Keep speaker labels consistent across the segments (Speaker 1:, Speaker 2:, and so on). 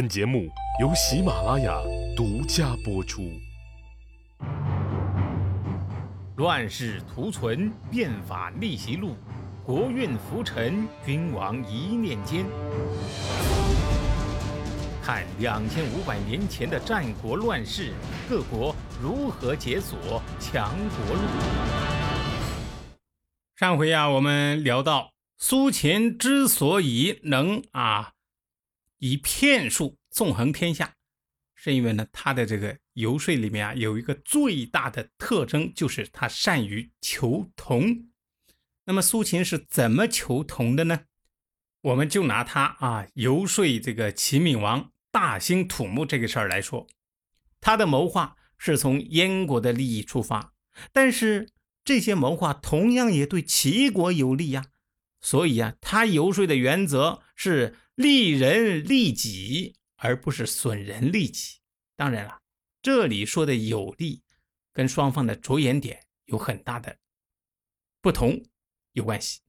Speaker 1: 本节目由喜马拉雅独家播出。
Speaker 2: 乱世图存，变法逆袭录，国运浮沉，君王一念间。看两千五百年前的战国乱世，各国如何解锁强国路。上回啊，我们聊到苏秦之所以能啊。以骗术纵横天下，是因为呢，他的这个游说里面啊，有一个最大的特征，就是他善于求同。那么苏秦是怎么求同的呢？我们就拿他啊游说这个齐闵王大兴土木这个事儿来说，他的谋划是从燕国的利益出发，但是这些谋划同样也对齐国有利呀。所以啊，他游说的原则是。利人利己，而不是损人利己。当然了，这里说的有利，跟双方的着眼点有很大的不同有关系。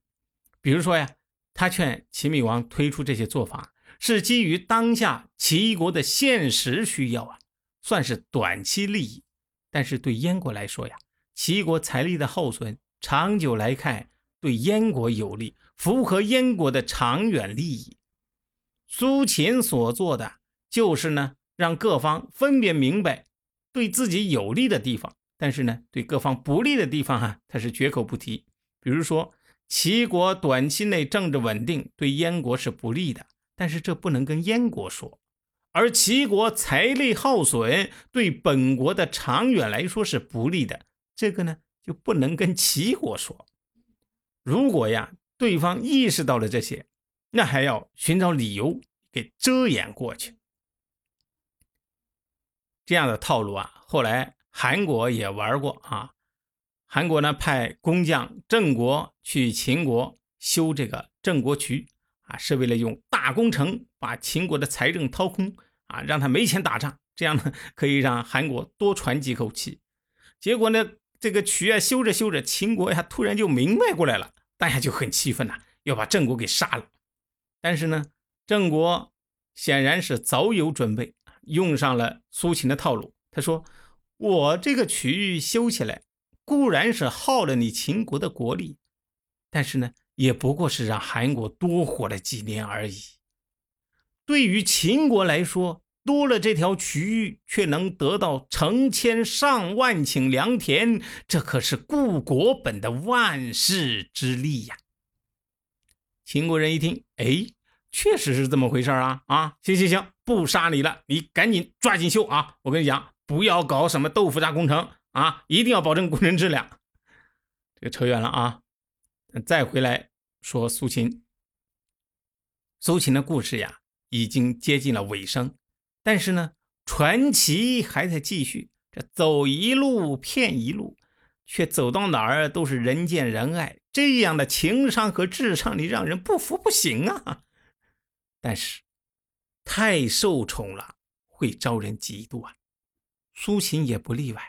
Speaker 2: 比如说呀，他劝齐闵王推出这些做法，是基于当下齐国的现实需要啊，算是短期利益。但是对燕国来说呀，齐国财力的耗损，长久来看对燕国有利，符合燕国的长远利益。苏秦所做的就是呢，让各方分别明白对自己有利的地方，但是呢，对各方不利的地方哈，他是绝口不提。比如说，齐国短期内政治稳定对燕国是不利的，但是这不能跟燕国说；而齐国财力耗损对本国的长远来说是不利的，这个呢就不能跟齐国说。如果呀，对方意识到了这些。那还要寻找理由给遮掩过去，这样的套路啊，后来韩国也玩过啊。韩国呢派工匠郑国去秦国修这个郑国渠啊，是为了用大工程把秦国的财政掏空啊，让他没钱打仗，这样呢可以让韩国多喘几口气。结果呢，这个渠啊修着修着，秦国呀突然就明白过来了，大家就很气愤呐，要把郑国给杀了。但是呢，郑国显然是早有准备，用上了苏秦的套路。他说：“我这个渠修起来，固然是耗了你秦国的国力，但是呢，也不过是让韩国多活了几年而已。对于秦国来说，多了这条渠，却能得到成千上万顷良田，这可是固国本的万世之利呀。”秦国人一听，哎，确实是这么回事啊！啊，行行行，不杀你了，你赶紧抓紧修啊！我跟你讲，不要搞什么豆腐渣工程啊，一定要保证工程质量。这个扯远了啊，再回来说苏秦。苏秦的故事呀，已经接近了尾声，但是呢，传奇还在继续。这走一路骗一路。却走到哪儿都是人见人爱，这样的情商和智商，你让人不服不行啊！但是太受宠了，会招人嫉妒啊。苏秦也不例外。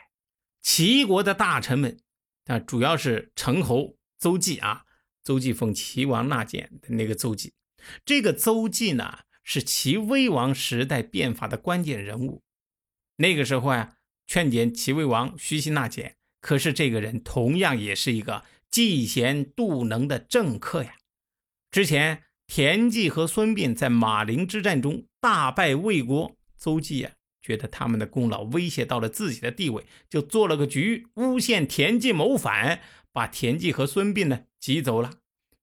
Speaker 2: 齐国的大臣们，啊，主要是陈侯邹忌啊，邹忌奉齐王纳谏的那个邹忌。这个邹忌呢，是齐威王时代变法的关键人物。那个时候啊，劝谏齐威王虚心纳谏。可是这个人同样也是一个嫉贤妒能的政客呀。之前田忌和孙膑在马陵之战中大败魏国，邹忌啊觉得他们的功劳威胁到了自己的地位，就做了个局，诬陷田忌谋反，把田忌和孙膑呢挤走了。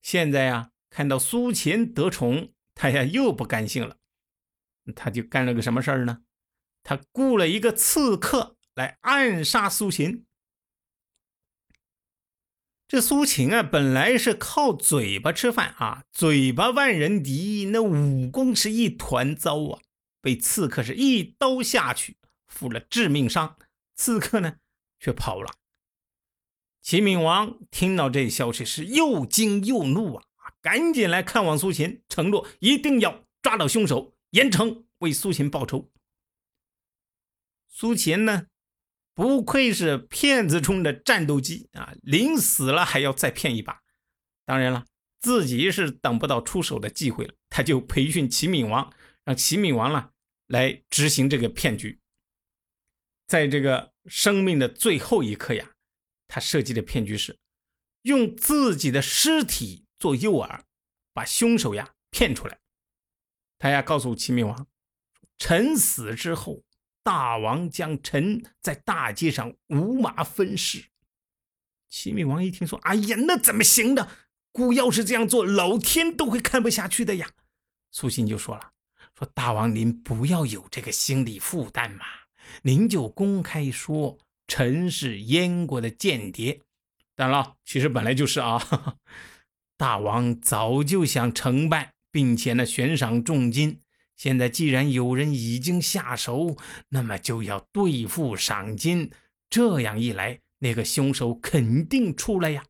Speaker 2: 现在啊，看到苏秦得宠，他呀又不甘心了，他就干了个什么事儿呢？他雇了一个刺客来暗杀苏秦。这苏秦啊，本来是靠嘴巴吃饭啊，嘴巴万人敌，那武功是一团糟啊，被刺客是一刀下去，负了致命伤。刺客呢，却跑了。齐闵王听到这消息是又惊又怒啊，赶紧来看望苏秦，承诺一定要抓到凶手，严惩，为苏秦报仇。苏秦呢？不愧是骗子中的战斗机啊！临死了还要再骗一把。当然了，自己是等不到出手的机会了，他就培训齐闵王，让齐闵王呢来执行这个骗局。在这个生命的最后一刻呀，他设计的骗局是用自己的尸体做诱饵，把凶手呀骗出来。他呀告诉齐闵王，臣死之后，大王将臣在大街上五马分尸。齐闵王一听说，哎呀，那怎么行的？孤要是这样做，老天都会看不下去的呀。苏秦就说了，说大王您不要有这个心理负担嘛。您就公开说臣是燕国的间谍，当然了，其实本来就是啊。大王早就想承办，并且呢悬赏重金。现在既然有人已经下手，那么就要兑付赏金。这样一来，那个凶手肯定出来呀。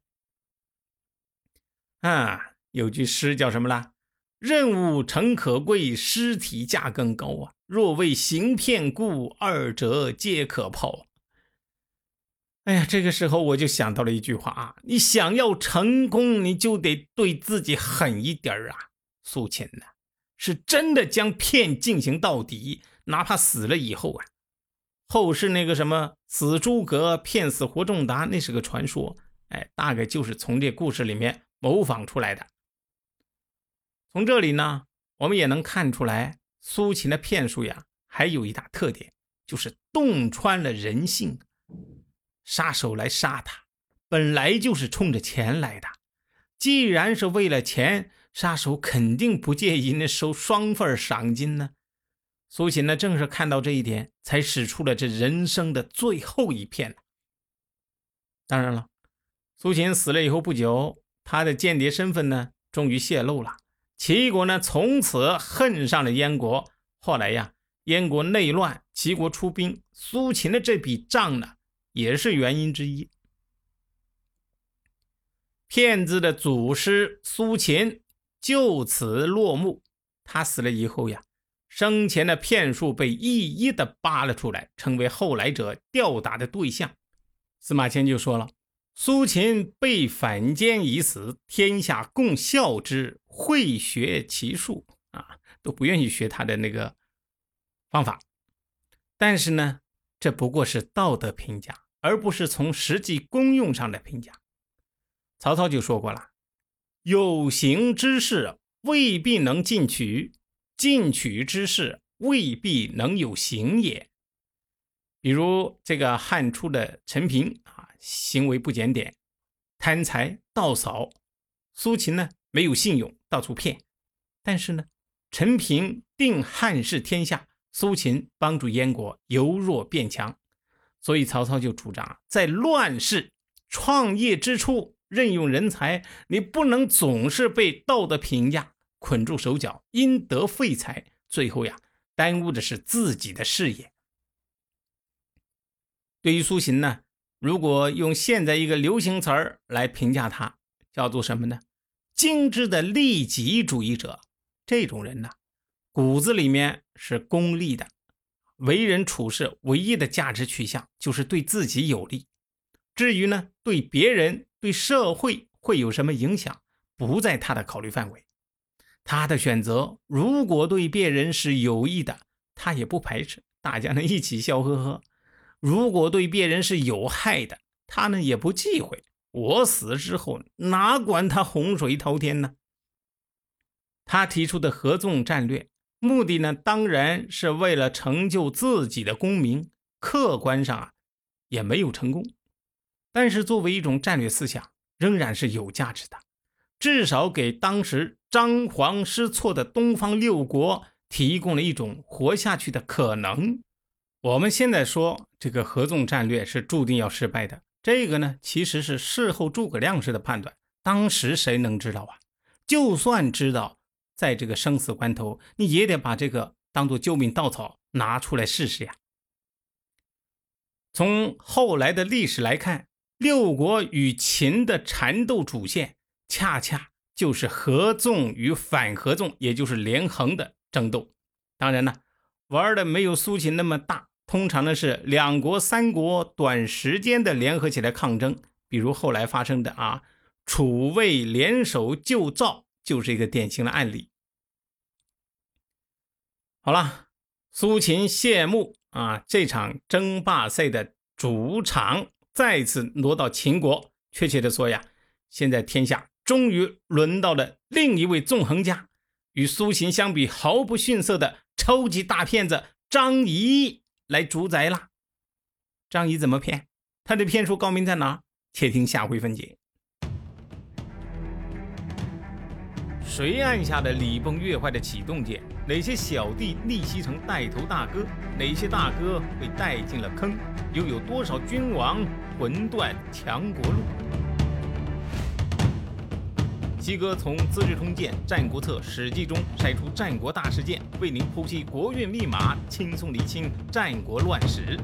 Speaker 2: 啊，有句诗叫什么啦？任务诚可贵，尸体价更高啊！若为行骗故，二者皆可抛。哎呀，这个时候我就想到了一句话啊：你想要成功，你就得对自己狠一点啊！苏秦呢，是真的将骗进行到底，哪怕死了以后啊，后世那个什么死诸葛骗死活仲达，那是个传说，哎，大概就是从这故事里面模仿出来的。从这里呢，我们也能看出来，苏秦的骗术呀，还有一大特点，就是洞穿了人性。杀手来杀他，本来就是冲着钱来的。既然是为了钱，杀手肯定不介意那收双份赏金呢。苏秦呢，正是看到这一点，才使出了这人生的最后一骗。当然了，苏秦死了以后不久，他的间谍身份呢，终于泄露了。齐国呢，从此恨上了燕国。后来呀，燕国内乱，齐国出兵，苏秦的这笔账呢，也是原因之一。骗子的祖师苏秦就此落幕。他死了以后呀，生前的骗术被一一的扒了出来，成为后来者吊打的对象。司马迁就说了。苏秦被反间已死，天下共笑之，会学其术啊，都不愿意学他的那个方法。但是呢，这不过是道德评价，而不是从实际功用上的评价。曹操就说过了：“有形之事未必能进取，进取之事未必能有形也。”比如这个汉初的陈平啊。行为不检点，贪财盗嫂。苏秦呢，没有信用，到处骗。但是呢，陈平定汉室天下，苏秦帮助燕国由弱变强。所以曹操就主张，在乱世创业之初，任用人才，你不能总是被道德评价捆住手脚，因德废才，最后呀，耽误的是自己的事业。对于苏秦呢？如果用现在一个流行词儿来评价他，叫做什么呢？精致的利己主义者。这种人呢，骨子里面是功利的，为人处事唯一的价值取向就是对自己有利。至于呢，对别人、对社会会有什么影响，不在他的考虑范围。他的选择如果对别人是有益的，他也不排斥，大家呢一起笑呵呵。如果对别人是有害的，他呢也不忌讳。我死之后，哪管他洪水滔天呢？他提出的合纵战略，目的呢当然是为了成就自己的功名。客观上啊，也没有成功，但是作为一种战略思想，仍然是有价值的。至少给当时张皇失措的东方六国提供了一种活下去的可能。我们现在说这个合纵战略是注定要失败的，这个呢其实是事后诸葛亮式的判断，当时谁能知道啊？就算知道，在这个生死关头，你也得把这个当做救命稻草拿出来试试呀。从后来的历史来看，六国与秦的缠斗主线，恰恰就是合纵与反合纵，也就是连横的争斗。当然呢，玩的没有苏秦那么大。通常呢是两国、三国短时间的联合起来抗争，比如后来发生的啊，楚魏联手救赵，就是一个典型的案例。好了，苏秦谢幕啊，这场争霸赛的主场再次挪到秦国。确切的说呀，现在天下终于轮到了另一位纵横家，与苏秦相比毫不逊色的超级大骗子张仪来主宰了。张仪怎么骗？他的骗术高明在哪？且听下回分解。谁按下了礼崩乐坏的启动键？哪些小弟逆袭成带头大哥？哪些大哥被带进了坑？又有多少君王魂断强国路？西哥从《资治通鉴》《战国策》《史记》中筛出战国大事件，为您剖析国运密码，轻松厘清战国乱史。